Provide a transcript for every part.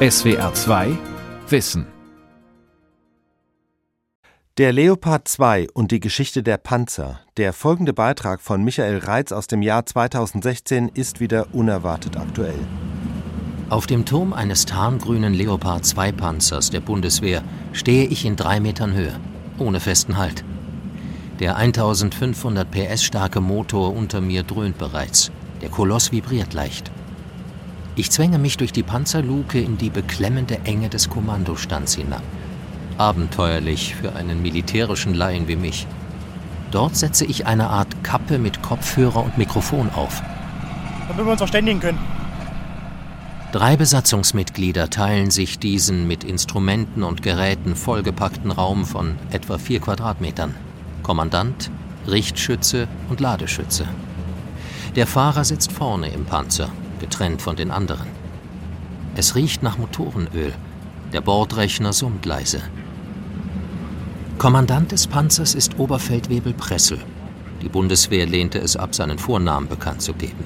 SWR 2 Wissen Der Leopard 2 und die Geschichte der Panzer. Der folgende Beitrag von Michael Reitz aus dem Jahr 2016 ist wieder unerwartet aktuell. Auf dem Turm eines tarngrünen Leopard 2 Panzers der Bundeswehr stehe ich in drei Metern Höhe, ohne festen Halt. Der 1500 PS starke Motor unter mir dröhnt bereits. Der Koloss vibriert leicht. Ich zwänge mich durch die Panzerluke in die beklemmende Enge des Kommandostands hinab. Abenteuerlich für einen militärischen Laien wie mich. Dort setze ich eine Art Kappe mit Kopfhörer und Mikrofon auf. Damit wir uns verständigen können. Drei Besatzungsmitglieder teilen sich diesen mit Instrumenten und Geräten vollgepackten Raum von etwa vier Quadratmetern. Kommandant, Richtschütze und Ladeschütze. Der Fahrer sitzt vorne im Panzer, getrennt von den anderen. Es riecht nach Motorenöl. Der Bordrechner summt leise. Kommandant des Panzers ist Oberfeldwebel Pressel. Die Bundeswehr lehnte es ab, seinen Vornamen bekannt zu geben.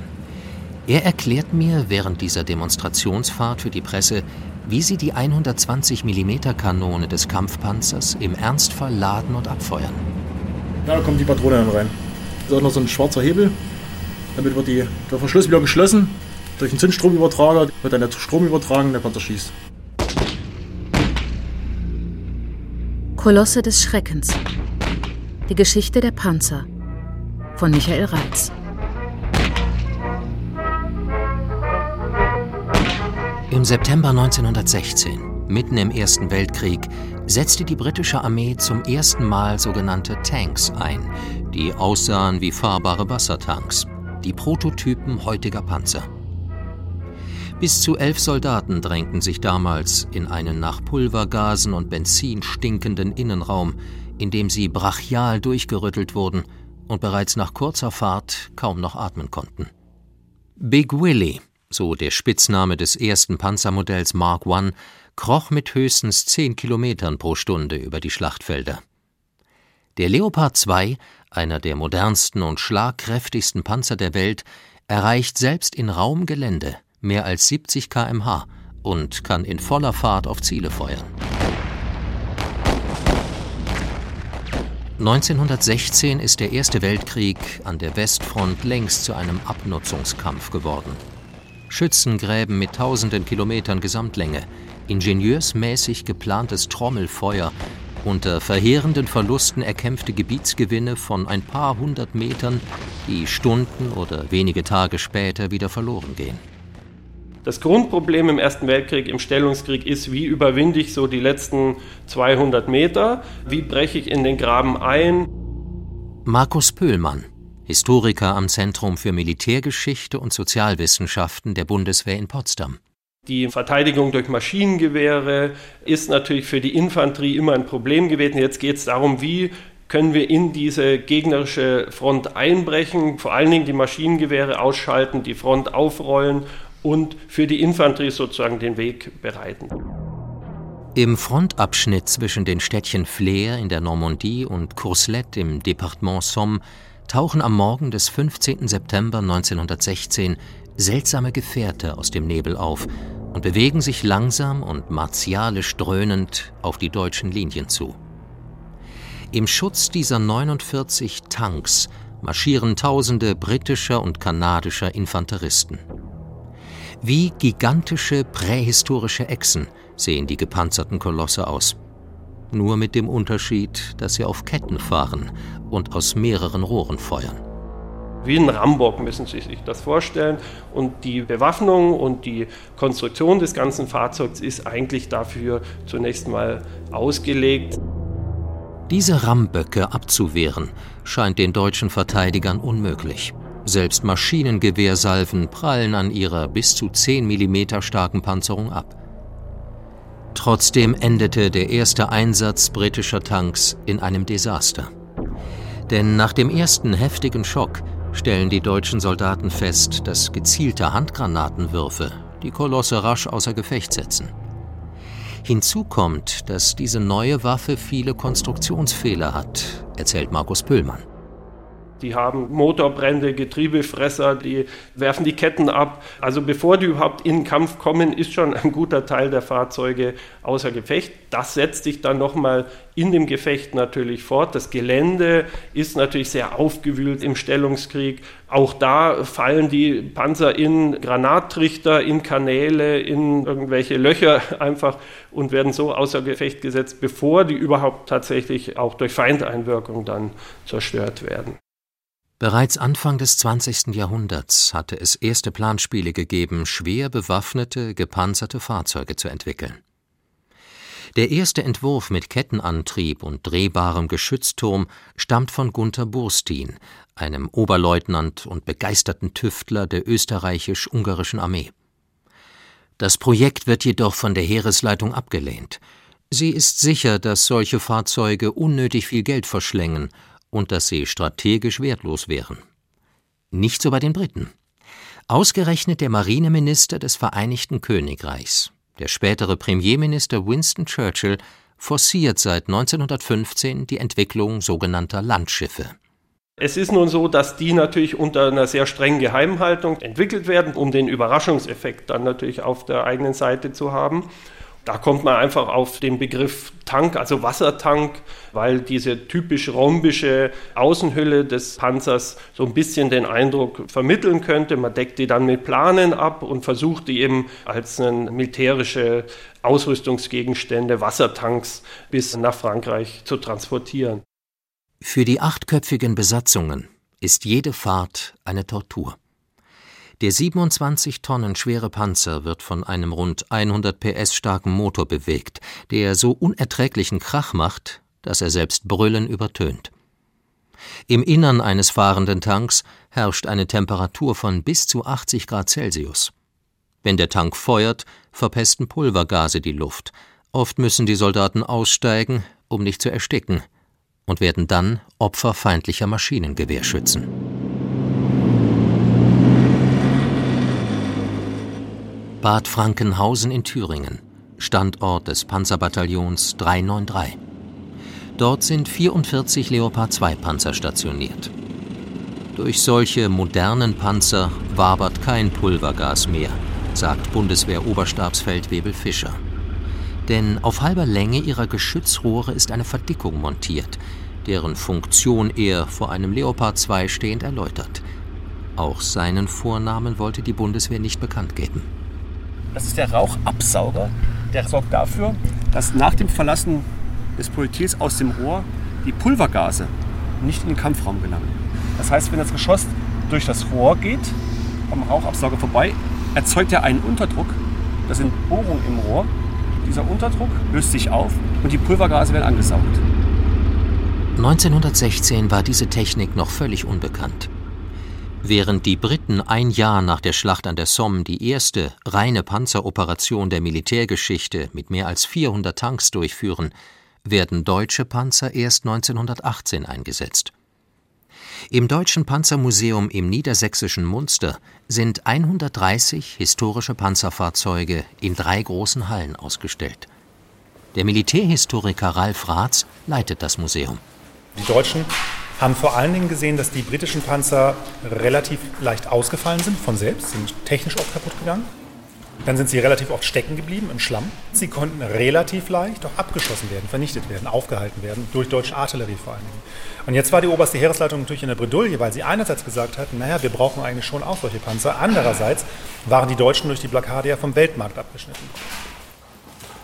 Er erklärt mir während dieser Demonstrationsfahrt für die Presse, wie sie die 120 mm Kanone des Kampfpanzers im Ernstfall laden und abfeuern. Da kommt die Patrone dann rein. Da ist auch noch so ein schwarzer Hebel. Damit wird die, der Verschluss wieder geschlossen durch einen Zündstromübertrager wird dann der Strom übertragen, der Panzer schießt. Kolosse des Schreckens. Die Geschichte der Panzer von Michael Reitz. Im September 1916, mitten im Ersten Weltkrieg, setzte die britische Armee zum ersten Mal sogenannte Tanks ein, die aussahen wie fahrbare Wassertanks, die Prototypen heutiger Panzer. Bis zu elf Soldaten drängten sich damals in einen nach Pulvergasen und Benzin stinkenden Innenraum, in dem sie brachial durchgerüttelt wurden und bereits nach kurzer Fahrt kaum noch atmen konnten. Big Willie, so der Spitzname des ersten Panzermodells Mark I, kroch mit höchstens zehn Kilometern pro Stunde über die Schlachtfelder. Der Leopard II, einer der modernsten und schlagkräftigsten Panzer der Welt, erreicht selbst in rauem Gelände mehr als 70 km/h und kann in voller Fahrt auf Ziele feuern. 1916 ist der Erste Weltkrieg an der Westfront längst zu einem Abnutzungskampf geworden. Schützengräben mit tausenden Kilometern Gesamtlänge, ingenieursmäßig geplantes Trommelfeuer, unter verheerenden Verlusten erkämpfte Gebietsgewinne von ein paar hundert Metern, die Stunden oder wenige Tage später wieder verloren gehen. Das Grundproblem im Ersten Weltkrieg, im Stellungskrieg ist, wie überwinde ich so die letzten 200 Meter, wie breche ich in den Graben ein. Markus Pöhlmann, Historiker am Zentrum für Militärgeschichte und Sozialwissenschaften der Bundeswehr in Potsdam. Die Verteidigung durch Maschinengewehre ist natürlich für die Infanterie immer ein Problem gewesen. Jetzt geht es darum, wie können wir in diese gegnerische Front einbrechen, vor allen Dingen die Maschinengewehre ausschalten, die Front aufrollen und für die Infanterie sozusagen den Weg bereiten. Im Frontabschnitt zwischen den Städtchen Flers in der Normandie und Courcelette im Departement Somme tauchen am Morgen des 15. September 1916 seltsame Gefährte aus dem Nebel auf und bewegen sich langsam und martialisch dröhnend auf die deutschen Linien zu. Im Schutz dieser 49 Tanks marschieren Tausende britischer und kanadischer Infanteristen. Wie gigantische prähistorische Echsen sehen die gepanzerten Kolosse aus. Nur mit dem Unterschied, dass sie auf Ketten fahren und aus mehreren Rohren feuern. Wie ein Rambock müssen Sie sich das vorstellen. Und die Bewaffnung und die Konstruktion des ganzen Fahrzeugs ist eigentlich dafür zunächst mal ausgelegt. Diese Ramböcke abzuwehren scheint den deutschen Verteidigern unmöglich. Selbst Maschinengewehrsalven prallen an ihrer bis zu 10 mm starken Panzerung ab. Trotzdem endete der erste Einsatz britischer Tanks in einem Desaster. Denn nach dem ersten heftigen Schock stellen die deutschen Soldaten fest, dass gezielte Handgranatenwürfe die Kolosse rasch außer Gefecht setzen. Hinzu kommt, dass diese neue Waffe viele Konstruktionsfehler hat, erzählt Markus Püllmann. Die haben Motorbrände, Getriebefresser, die werfen die Ketten ab. Also bevor die überhaupt in den Kampf kommen, ist schon ein guter Teil der Fahrzeuge außer Gefecht. Das setzt sich dann nochmal in dem Gefecht natürlich fort. Das Gelände ist natürlich sehr aufgewühlt im Stellungskrieg. Auch da fallen die Panzer in Granattrichter, in Kanäle, in irgendwelche Löcher einfach und werden so außer Gefecht gesetzt, bevor die überhaupt tatsächlich auch durch Feindeinwirkung dann zerstört werden. Bereits Anfang des 20. Jahrhunderts hatte es erste Planspiele gegeben, schwer bewaffnete, gepanzerte Fahrzeuge zu entwickeln. Der erste Entwurf mit Kettenantrieb und drehbarem Geschützturm stammt von Gunther Burstin, einem Oberleutnant und begeisterten Tüftler der österreichisch-ungarischen Armee. Das Projekt wird jedoch von der Heeresleitung abgelehnt. Sie ist sicher, dass solche Fahrzeuge unnötig viel Geld verschlängen und dass sie strategisch wertlos wären. Nicht so bei den Briten. Ausgerechnet der Marineminister des Vereinigten Königreichs, der spätere Premierminister Winston Churchill forciert seit 1915 die Entwicklung sogenannter Landschiffe. Es ist nun so, dass die natürlich unter einer sehr strengen Geheimhaltung entwickelt werden, um den Überraschungseffekt dann natürlich auf der eigenen Seite zu haben. Da kommt man einfach auf den Begriff Tank, also Wassertank, weil diese typisch rhombische Außenhülle des Panzers so ein bisschen den Eindruck vermitteln könnte. Man deckt die dann mit Planen ab und versucht die eben als militärische Ausrüstungsgegenstände, Wassertanks bis nach Frankreich zu transportieren. Für die achtköpfigen Besatzungen ist jede Fahrt eine Tortur. Der 27 Tonnen schwere Panzer wird von einem rund 100 PS starken Motor bewegt, der so unerträglichen Krach macht, dass er selbst Brüllen übertönt. Im Innern eines fahrenden Tanks herrscht eine Temperatur von bis zu 80 Grad Celsius. Wenn der Tank feuert, verpesten Pulvergase die Luft. Oft müssen die Soldaten aussteigen, um nicht zu ersticken, und werden dann Opfer feindlicher Maschinengewehrschützen. Bad Frankenhausen in Thüringen, Standort des Panzerbataillons 393. Dort sind 44 Leopard 2 Panzer stationiert. Durch solche modernen Panzer wabert kein Pulvergas mehr, sagt Bundeswehr-Oberstabsfeldwebel Fischer. Denn auf halber Länge ihrer Geschützrohre ist eine Verdickung montiert, deren Funktion er vor einem Leopard 2 stehend erläutert. Auch seinen Vornamen wollte die Bundeswehr nicht bekannt geben. Das ist der Rauchabsauger. Der sorgt dafür, dass nach dem Verlassen des Projektils aus dem Rohr die Pulvergase nicht in den Kampfraum gelangen. Das heißt, wenn das Geschoss durch das Rohr geht, am Rauchabsauger vorbei, erzeugt er einen Unterdruck. Das sind Bohrungen im Rohr. Dieser Unterdruck löst sich auf und die Pulvergase werden angesaugt. 1916 war diese Technik noch völlig unbekannt. Während die Briten ein Jahr nach der Schlacht an der Somme die erste reine Panzeroperation der Militärgeschichte mit mehr als 400 Tanks durchführen, werden deutsche Panzer erst 1918 eingesetzt. Im Deutschen Panzermuseum im niedersächsischen Munster sind 130 historische Panzerfahrzeuge in drei großen Hallen ausgestellt. Der Militärhistoriker Ralf Raths leitet das Museum. Die Deutschen haben vor allen Dingen gesehen, dass die britischen Panzer relativ leicht ausgefallen sind von selbst, sind technisch auch kaputt gegangen. Dann sind sie relativ oft stecken geblieben im Schlamm. Sie konnten relativ leicht auch abgeschossen werden, vernichtet werden, aufgehalten werden, durch deutsche Artillerie vor allen Dingen. Und jetzt war die oberste Heeresleitung natürlich in der Bredouille, weil sie einerseits gesagt hatten, naja, wir brauchen eigentlich schon auch solche Panzer. Andererseits waren die Deutschen durch die Blockade ja vom Weltmarkt abgeschnitten.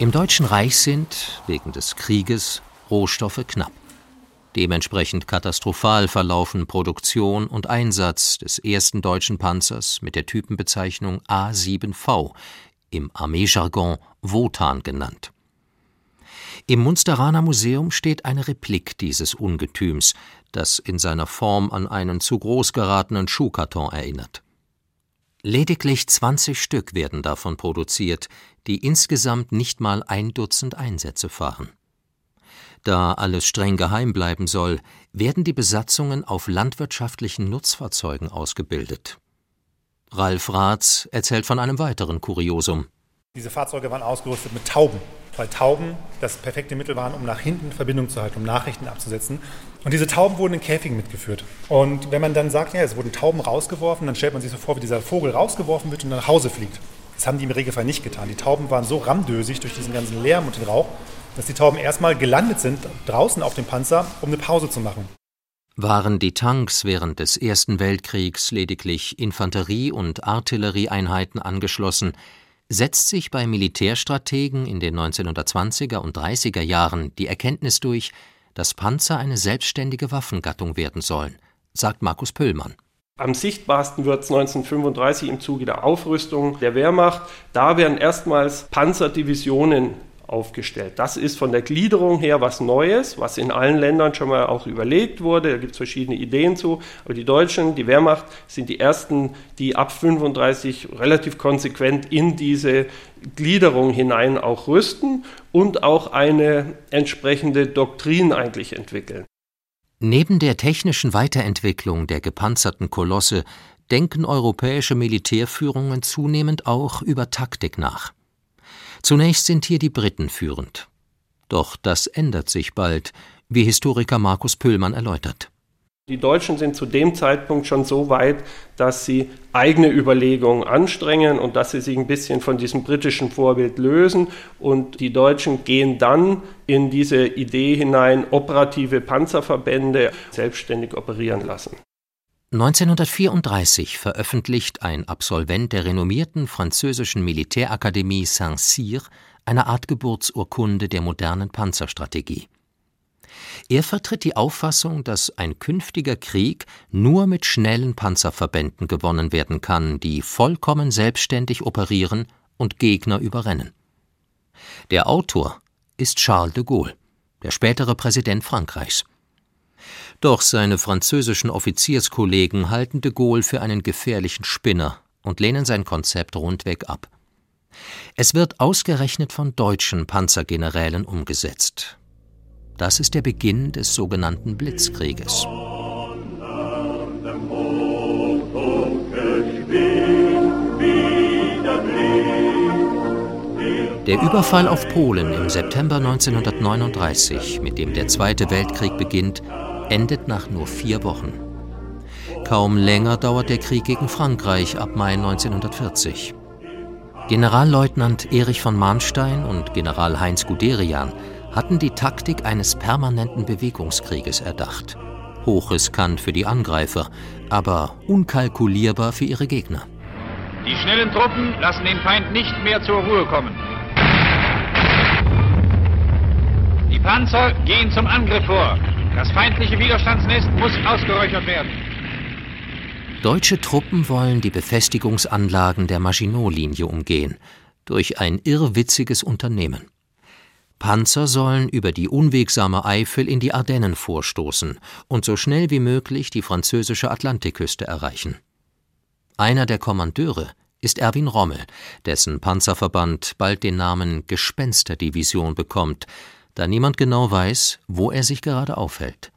Im Deutschen Reich sind, wegen des Krieges, Rohstoffe knapp. Dementsprechend katastrophal verlaufen Produktion und Einsatz des ersten deutschen Panzers mit der Typenbezeichnung A7V, im Armeejargon Wotan genannt. Im Munsteraner Museum steht eine Replik dieses Ungetüms, das in seiner Form an einen zu groß geratenen Schuhkarton erinnert. Lediglich 20 Stück werden davon produziert, die insgesamt nicht mal ein Dutzend Einsätze fahren. Da alles streng geheim bleiben soll, werden die Besatzungen auf landwirtschaftlichen Nutzfahrzeugen ausgebildet. Ralf Raths erzählt von einem weiteren Kuriosum. Diese Fahrzeuge waren ausgerüstet mit Tauben. weil Tauben das perfekte Mittel waren, um nach hinten Verbindung zu halten, um Nachrichten abzusetzen. Und diese Tauben wurden in Käfigen mitgeführt. Und wenn man dann sagt, ja, es wurden Tauben rausgeworfen, dann stellt man sich so vor, wie dieser Vogel rausgeworfen wird und nach Hause fliegt. Das haben die im Regelfall nicht getan. Die Tauben waren so ramdösig durch diesen ganzen Lärm und den Rauch, dass die Tauben erstmal gelandet sind draußen auf dem Panzer, um eine Pause zu machen. Waren die Tanks während des Ersten Weltkriegs lediglich Infanterie- und Artillerieeinheiten angeschlossen, setzt sich bei Militärstrategen in den 1920er und 30er Jahren die Erkenntnis durch, dass Panzer eine selbstständige Waffengattung werden sollen, sagt Markus Pöllmann. Am sichtbarsten wird es 1935 im Zuge der Aufrüstung der Wehrmacht. Da werden erstmals Panzerdivisionen aufgestellt. Das ist von der Gliederung her was Neues, was in allen Ländern schon mal auch überlegt wurde. Da gibt es verschiedene Ideen zu. Aber die Deutschen, die Wehrmacht, sind die ersten, die ab 35 relativ konsequent in diese Gliederung hinein auch rüsten und auch eine entsprechende Doktrin eigentlich entwickeln. Neben der technischen Weiterentwicklung der gepanzerten Kolosse denken europäische Militärführungen zunehmend auch über Taktik nach. Zunächst sind hier die Briten führend. Doch das ändert sich bald, wie Historiker Markus Pöhlmann erläutert. Die Deutschen sind zu dem Zeitpunkt schon so weit, dass sie eigene Überlegungen anstrengen und dass sie sich ein bisschen von diesem britischen Vorbild lösen. Und die Deutschen gehen dann in diese Idee hinein, operative Panzerverbände selbstständig operieren lassen. 1934 veröffentlicht ein Absolvent der renommierten französischen Militärakademie Saint-Cyr eine Art Geburtsurkunde der modernen Panzerstrategie. Er vertritt die Auffassung, dass ein künftiger Krieg nur mit schnellen Panzerverbänden gewonnen werden kann, die vollkommen selbstständig operieren und Gegner überrennen. Der Autor ist Charles de Gaulle, der spätere Präsident Frankreichs. Doch seine französischen Offizierskollegen halten de Gaulle für einen gefährlichen Spinner und lehnen sein Konzept rundweg ab. Es wird ausgerechnet von deutschen Panzergenerälen umgesetzt. Das ist der Beginn des sogenannten Blitzkrieges. Der Überfall auf Polen im September 1939, mit dem der Zweite Weltkrieg beginnt, endet nach nur vier Wochen. Kaum länger dauert der Krieg gegen Frankreich ab Mai 1940. Generalleutnant Erich von Mahnstein und General Heinz Guderian hatten die Taktik eines permanenten Bewegungskrieges erdacht. Hochriskant für die Angreifer, aber unkalkulierbar für ihre Gegner. Die schnellen Truppen lassen den Feind nicht mehr zur Ruhe kommen. Die Panzer gehen zum Angriff vor. Das feindliche Widerstandsnest muss ausgeräuchert werden. Deutsche Truppen wollen die Befestigungsanlagen der Maginot-Linie umgehen, durch ein irrwitziges Unternehmen. Panzer sollen über die unwegsame Eifel in die Ardennen vorstoßen und so schnell wie möglich die französische Atlantikküste erreichen. Einer der Kommandeure ist Erwin Rommel, dessen Panzerverband bald den Namen Gespensterdivision bekommt, da niemand genau weiß, wo er sich gerade aufhält.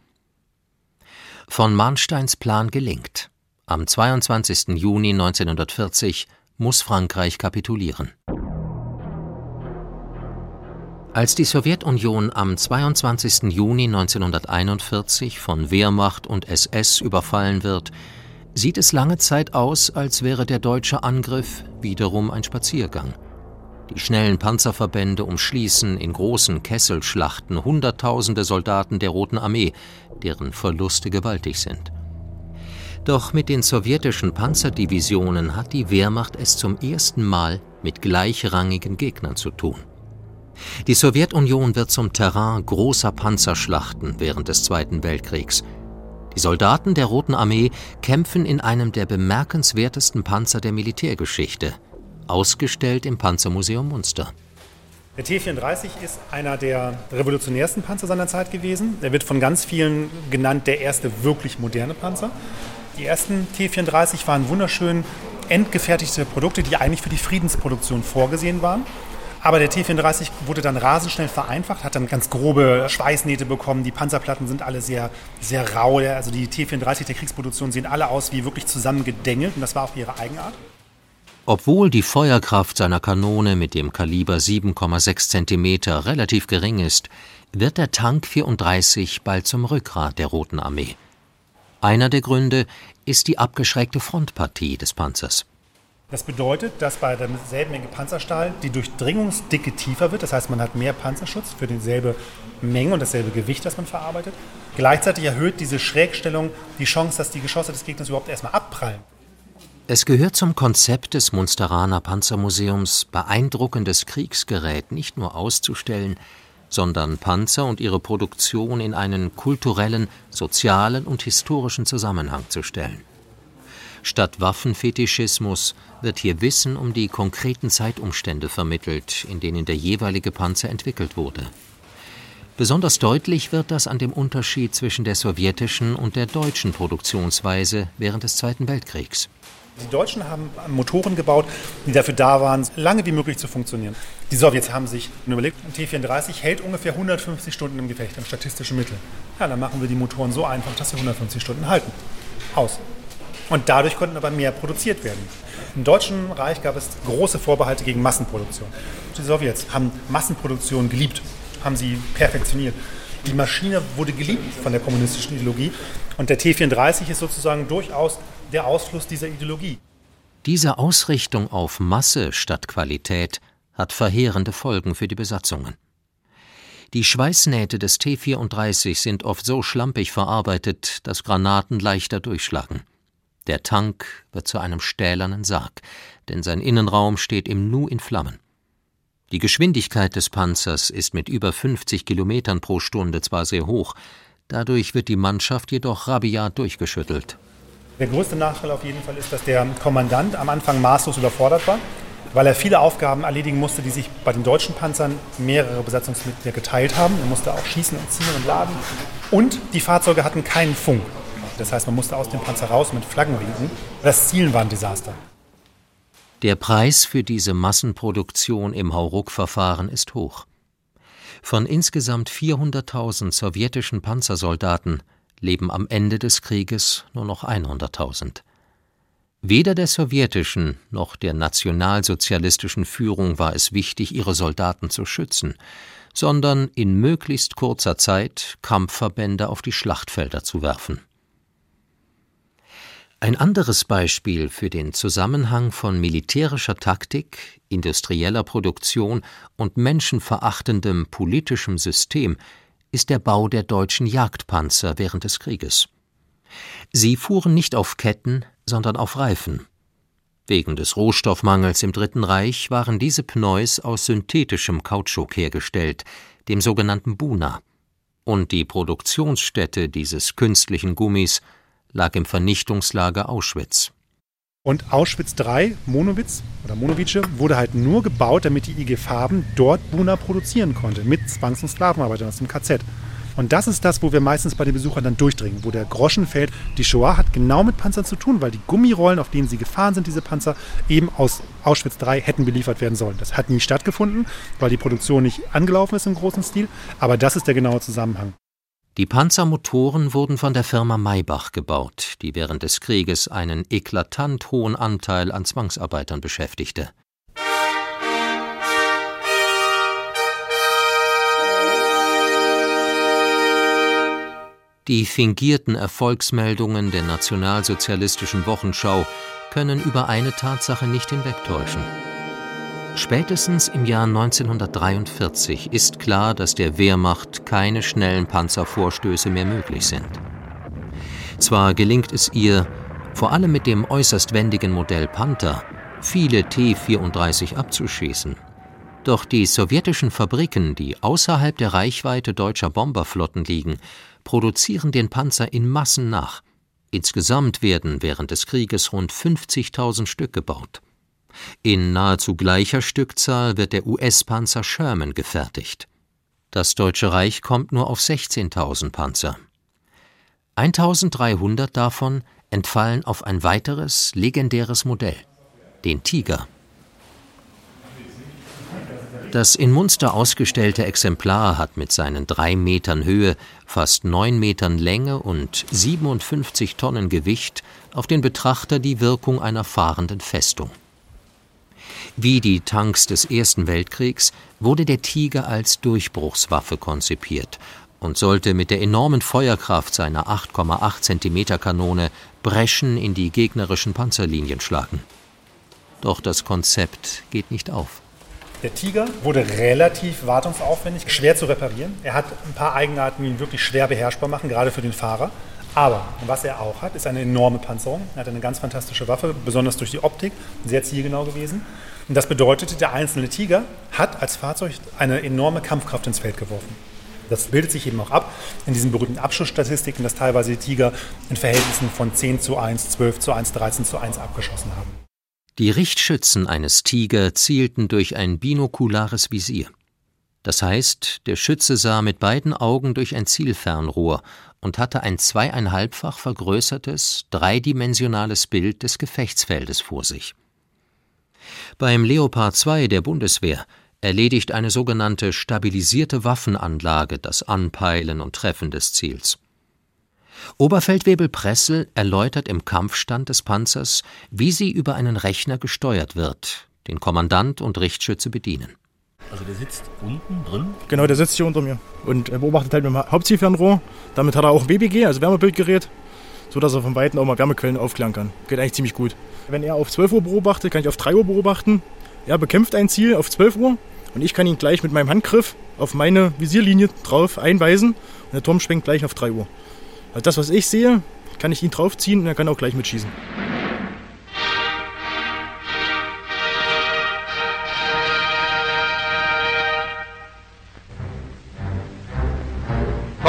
Von Mahnsteins Plan gelingt. Am 22. Juni 1940 muss Frankreich kapitulieren. Als die Sowjetunion am 22. Juni 1941 von Wehrmacht und SS überfallen wird, sieht es lange Zeit aus, als wäre der deutsche Angriff wiederum ein Spaziergang. Die schnellen Panzerverbände umschließen in großen Kesselschlachten Hunderttausende Soldaten der Roten Armee, deren Verluste gewaltig sind. Doch mit den sowjetischen Panzerdivisionen hat die Wehrmacht es zum ersten Mal mit gleichrangigen Gegnern zu tun. Die Sowjetunion wird zum Terrain großer Panzerschlachten während des Zweiten Weltkriegs. Die Soldaten der Roten Armee kämpfen in einem der bemerkenswertesten Panzer der Militärgeschichte, ausgestellt im Panzermuseum Munster. Der T-34 ist einer der revolutionärsten Panzer seiner Zeit gewesen. Er wird von ganz vielen genannt der erste wirklich moderne Panzer. Die ersten T-34 waren wunderschön endgefertigte Produkte, die eigentlich für die Friedensproduktion vorgesehen waren. Aber der T-34 wurde dann rasend schnell vereinfacht, hat dann ganz grobe Schweißnähte bekommen. Die Panzerplatten sind alle sehr, sehr rau. Also die T-34 der Kriegsproduktion sehen alle aus wie wirklich zusammengedengelt und das war auch ihre Eigenart. Obwohl die Feuerkraft seiner Kanone mit dem Kaliber 7,6 cm relativ gering ist, wird der Tank 34 bald zum Rückgrat der Roten Armee. Einer der Gründe ist die abgeschrägte Frontpartie des Panzers. Das bedeutet, dass bei derselben Menge Panzerstahl die Durchdringungsdicke tiefer wird. Das heißt, man hat mehr Panzerschutz für dieselbe Menge und dasselbe Gewicht, das man verarbeitet. Gleichzeitig erhöht diese Schrägstellung die Chance, dass die Geschosse des Gegners überhaupt erstmal abprallen. Es gehört zum Konzept des Munsteraner Panzermuseums, beeindruckendes Kriegsgerät nicht nur auszustellen, sondern Panzer und ihre Produktion in einen kulturellen, sozialen und historischen Zusammenhang zu stellen. Statt Waffenfetischismus wird hier Wissen um die konkreten Zeitumstände vermittelt, in denen der jeweilige Panzer entwickelt wurde. Besonders deutlich wird das an dem Unterschied zwischen der sowjetischen und der deutschen Produktionsweise während des Zweiten Weltkriegs. Die Deutschen haben Motoren gebaut, die dafür da waren, lange wie möglich zu funktionieren. Die Sowjets haben sich überlegt, ein T-34 hält ungefähr 150 Stunden im Gefecht, im statistischen Mittel. Ja, dann machen wir die Motoren so einfach, dass sie 150 Stunden halten. Aus. Und dadurch konnten aber mehr produziert werden. Im Deutschen Reich gab es große Vorbehalte gegen Massenproduktion. Die Sowjets haben Massenproduktion geliebt, haben sie perfektioniert. Die Maschine wurde geliebt von der kommunistischen Ideologie und der T-34 ist sozusagen durchaus der Ausfluss dieser Ideologie. Diese Ausrichtung auf Masse statt Qualität hat verheerende Folgen für die Besatzungen. Die Schweißnähte des T-34 sind oft so schlampig verarbeitet, dass Granaten leichter durchschlagen. Der Tank wird zu einem stählernen Sarg, denn sein Innenraum steht im Nu in Flammen. Die Geschwindigkeit des Panzers ist mit über 50 Kilometern pro Stunde zwar sehr hoch, dadurch wird die Mannschaft jedoch rabiat durchgeschüttelt. Der größte Nachteil auf jeden Fall ist, dass der Kommandant am Anfang maßlos überfordert war, weil er viele Aufgaben erledigen musste, die sich bei den deutschen Panzern mehrere Besatzungsmitglieder geteilt haben. Er musste auch schießen und ziehen und laden. Und die Fahrzeuge hatten keinen Funk. Das heißt, man musste aus dem Panzer raus mit Flaggen winken. Das Zielen war ein Desaster. Der Preis für diese Massenproduktion im Hauruck-Verfahren ist hoch. Von insgesamt 400.000 sowjetischen Panzersoldaten leben am Ende des Krieges nur noch 100.000. Weder der sowjetischen noch der nationalsozialistischen Führung war es wichtig, ihre Soldaten zu schützen, sondern in möglichst kurzer Zeit Kampfverbände auf die Schlachtfelder zu werfen. Ein anderes Beispiel für den Zusammenhang von militärischer Taktik, industrieller Produktion und menschenverachtendem politischem System ist der Bau der deutschen Jagdpanzer während des Krieges. Sie fuhren nicht auf Ketten, sondern auf Reifen. Wegen des Rohstoffmangels im Dritten Reich waren diese Pneus aus synthetischem Kautschuk hergestellt, dem sogenannten Buna. Und die Produktionsstätte dieses künstlichen Gummis lag im Vernichtungslager Auschwitz. Und Auschwitz III, Monowitz oder Monowice, wurde halt nur gebaut, damit die IG Farben dort Buna produzieren konnte, mit Zwangs- und Sklavenarbeitern aus dem KZ. Und das ist das, wo wir meistens bei den Besuchern dann durchdringen, wo der Groschen fällt. Die Shoah hat genau mit Panzern zu tun, weil die Gummirollen, auf denen sie gefahren sind, diese Panzer, eben aus Auschwitz III hätten beliefert werden sollen. Das hat nie stattgefunden, weil die Produktion nicht angelaufen ist im großen Stil. Aber das ist der genaue Zusammenhang. Die Panzermotoren wurden von der Firma Maybach gebaut, die während des Krieges einen eklatant hohen Anteil an Zwangsarbeitern beschäftigte. Die fingierten Erfolgsmeldungen der nationalsozialistischen Wochenschau können über eine Tatsache nicht hinwegtäuschen. Spätestens im Jahr 1943 ist klar, dass der Wehrmacht keine schnellen Panzervorstöße mehr möglich sind. Zwar gelingt es ihr, vor allem mit dem äußerst wendigen Modell Panther, viele T-34 abzuschießen. Doch die sowjetischen Fabriken, die außerhalb der Reichweite deutscher Bomberflotten liegen, produzieren den Panzer in Massen nach. Insgesamt werden während des Krieges rund 50.000 Stück gebaut. In nahezu gleicher Stückzahl wird der US-Panzer Sherman gefertigt. Das Deutsche Reich kommt nur auf 16.000 Panzer. 1.300 davon entfallen auf ein weiteres legendäres Modell, den Tiger. Das in Munster ausgestellte Exemplar hat mit seinen drei Metern Höhe, fast neun Metern Länge und 57 Tonnen Gewicht auf den Betrachter die Wirkung einer fahrenden Festung. Wie die Tanks des Ersten Weltkriegs wurde der Tiger als Durchbruchswaffe konzipiert und sollte mit der enormen Feuerkraft seiner 8,8 Zentimeter Kanone Breschen in die gegnerischen Panzerlinien schlagen. Doch das Konzept geht nicht auf. Der Tiger wurde relativ wartungsaufwendig, schwer zu reparieren. Er hat ein paar Eigenarten, die ihn wirklich schwer beherrschbar machen, gerade für den Fahrer. Aber was er auch hat, ist eine enorme Panzerung. Er hat eine ganz fantastische Waffe, besonders durch die Optik, sehr zielgenau gewesen. Und das bedeutete, der einzelne Tiger hat als Fahrzeug eine enorme Kampfkraft ins Feld geworfen. Das bildet sich eben auch ab in diesen berühmten Abschussstatistiken, dass teilweise die Tiger in Verhältnissen von 10 zu 1, 12 zu 1, 13 zu 1 abgeschossen haben. Die Richtschützen eines Tiger zielten durch ein binokulares Visier. Das heißt, der Schütze sah mit beiden Augen durch ein Zielfernrohr und hatte ein zweieinhalbfach vergrößertes, dreidimensionales Bild des Gefechtsfeldes vor sich. Beim Leopard 2 der Bundeswehr erledigt eine sogenannte stabilisierte Waffenanlage das Anpeilen und Treffen des Ziels. Oberfeldwebel Pressel erläutert im Kampfstand des Panzers, wie sie über einen Rechner gesteuert wird, den Kommandant und Richtschütze bedienen. Also der sitzt unten drin? Genau, der sitzt hier unter mir und er beobachtet halt mit dem Hauptzielfernrohr. Damit hat er auch ein BBG, also Wärmebildgerät, sodass er von Weitem auch mal Wärmequellen aufklären kann. Geht eigentlich ziemlich gut. Wenn er auf 12 Uhr beobachtet, kann ich auf 3 Uhr beobachten. Er bekämpft ein Ziel auf 12 Uhr und ich kann ihn gleich mit meinem Handgriff auf meine Visierlinie drauf einweisen und der Turm schwenkt gleich auf 3 Uhr. Also das, was ich sehe, kann ich ihn draufziehen und er kann auch gleich mitschießen.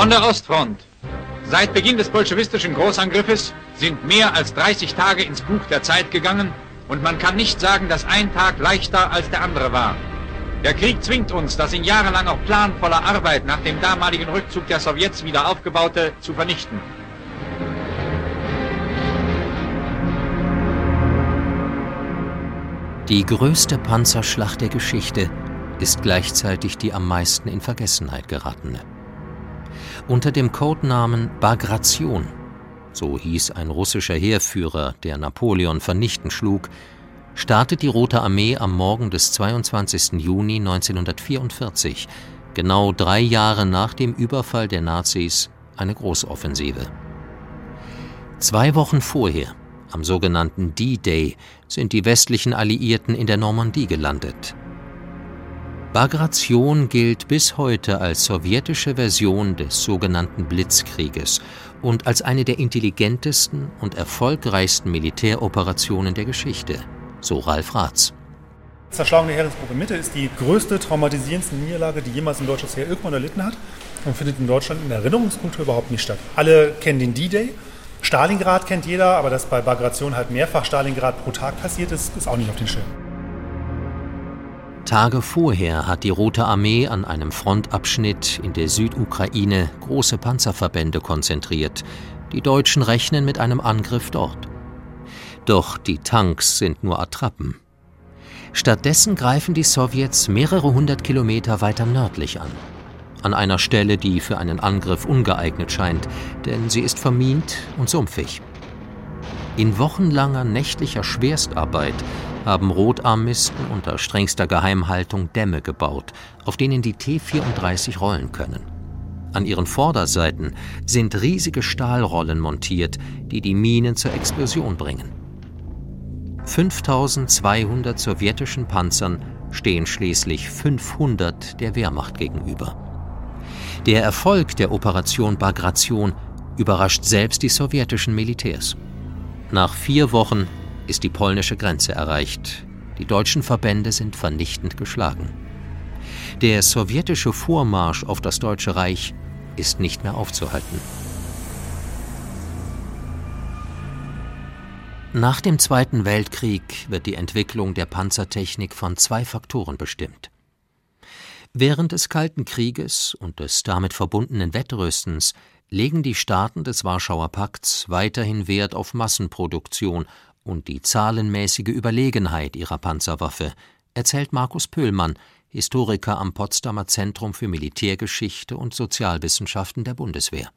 Von der Ostfront. Seit Beginn des bolschewistischen Großangriffes sind mehr als 30 Tage ins Buch der Zeit gegangen und man kann nicht sagen, dass ein Tag leichter als der andere war. Der Krieg zwingt uns, das in jahrelanger planvoller Arbeit nach dem damaligen Rückzug der Sowjets wieder aufgebaute zu vernichten. Die größte Panzerschlacht der Geschichte ist gleichzeitig die am meisten in Vergessenheit geratene. Unter dem Codenamen Bagration, so hieß ein russischer Heerführer, der Napoleon vernichten schlug, startet die Rote Armee am Morgen des 22. Juni 1944, genau drei Jahre nach dem Überfall der Nazis, eine Großoffensive. Zwei Wochen vorher, am sogenannten D-Day, sind die westlichen Alliierten in der Normandie gelandet. Bagration gilt bis heute als sowjetische Version des sogenannten Blitzkrieges und als eine der intelligentesten und erfolgreichsten Militäroperationen der Geschichte so Ralf Ratz. Zerschlagung der Heeresgruppe Mitte ist die größte, traumatisierendste Niederlage, die jemals ein deutsches Heer irgendwann erlitten hat und findet in Deutschland in der Erinnerungskultur überhaupt nicht statt. Alle kennen den D-Day. Stalingrad kennt jeder, aber dass bei Bagration halt mehrfach Stalingrad pro Tag passiert ist, ist auch nicht auf den Schirm. Tage vorher hat die Rote Armee an einem Frontabschnitt in der Südukraine große Panzerverbände konzentriert. Die Deutschen rechnen mit einem Angriff dort. Doch die Tanks sind nur Attrappen. Stattdessen greifen die Sowjets mehrere hundert Kilometer weiter nördlich an. An einer Stelle, die für einen Angriff ungeeignet scheint, denn sie ist vermint und sumpfig. In wochenlanger nächtlicher Schwerstarbeit haben Rotarmisten unter strengster Geheimhaltung Dämme gebaut, auf denen die T-34 rollen können. An ihren Vorderseiten sind riesige Stahlrollen montiert, die die Minen zur Explosion bringen. 5200 sowjetischen Panzern stehen schließlich 500 der Wehrmacht gegenüber. Der Erfolg der Operation Bagration überrascht selbst die sowjetischen Militärs. Nach vier Wochen ist die polnische Grenze erreicht. Die deutschen Verbände sind vernichtend geschlagen. Der sowjetische Vormarsch auf das Deutsche Reich ist nicht mehr aufzuhalten. Nach dem Zweiten Weltkrieg wird die Entwicklung der Panzertechnik von zwei Faktoren bestimmt. Während des Kalten Krieges und des damit verbundenen Wettrüstens legen die Staaten des Warschauer Pakts weiterhin Wert auf Massenproduktion und die zahlenmäßige Überlegenheit ihrer Panzerwaffe, erzählt Markus Pöhlmann, Historiker am Potsdamer Zentrum für Militärgeschichte und Sozialwissenschaften der Bundeswehr.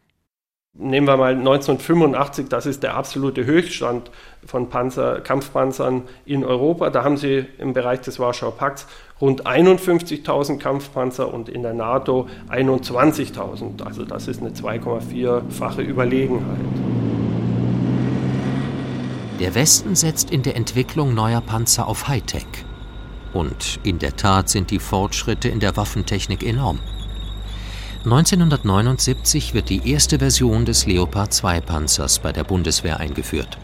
Nehmen wir mal 1985, das ist der absolute Höchststand von Panzer, Kampfpanzern in Europa. Da haben sie im Bereich des Warschauer Pakts rund 51.000 Kampfpanzer und in der NATO 21.000. Also das ist eine 2,4-fache Überlegenheit. Der Westen setzt in der Entwicklung neuer Panzer auf Hightech. Und in der Tat sind die Fortschritte in der Waffentechnik enorm. 1979 wird die erste Version des Leopard 2 Panzers bei der Bundeswehr eingeführt.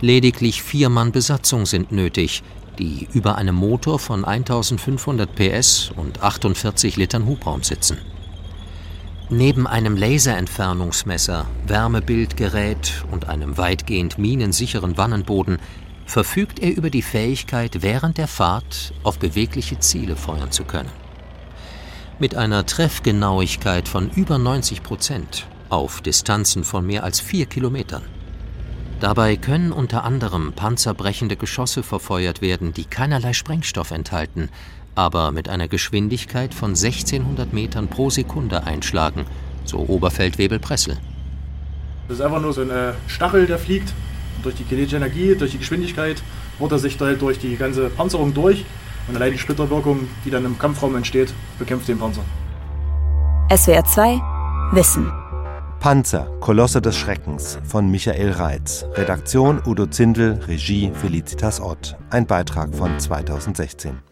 Lediglich vier Mann Besatzung sind nötig, die über einem Motor von 1500 PS und 48 Litern Hubraum sitzen. Neben einem Laserentfernungsmesser, Wärmebildgerät und einem weitgehend minensicheren Wannenboden verfügt er über die Fähigkeit, während der Fahrt auf bewegliche Ziele feuern zu können mit einer Treffgenauigkeit von über 90 Prozent auf Distanzen von mehr als vier Kilometern. Dabei können unter anderem panzerbrechende Geschosse verfeuert werden, die keinerlei Sprengstoff enthalten, aber mit einer Geschwindigkeit von 1600 Metern pro Sekunde einschlagen, so Oberfeldwebel Pressel. Das ist einfach nur so ein Stachel, der fliegt. durch die kinetische Energie, durch die Geschwindigkeit, bohrt er sich da durch die ganze Panzerung durch und allein die Splitterwirkung, die dann im Kampfraum entsteht, bekämpft den Panzer. SWR 2 Wissen. Panzer, Kolosse des Schreckens von Michael Reitz. Redaktion Udo Zindel, Regie Felicitas Ott. Ein Beitrag von 2016.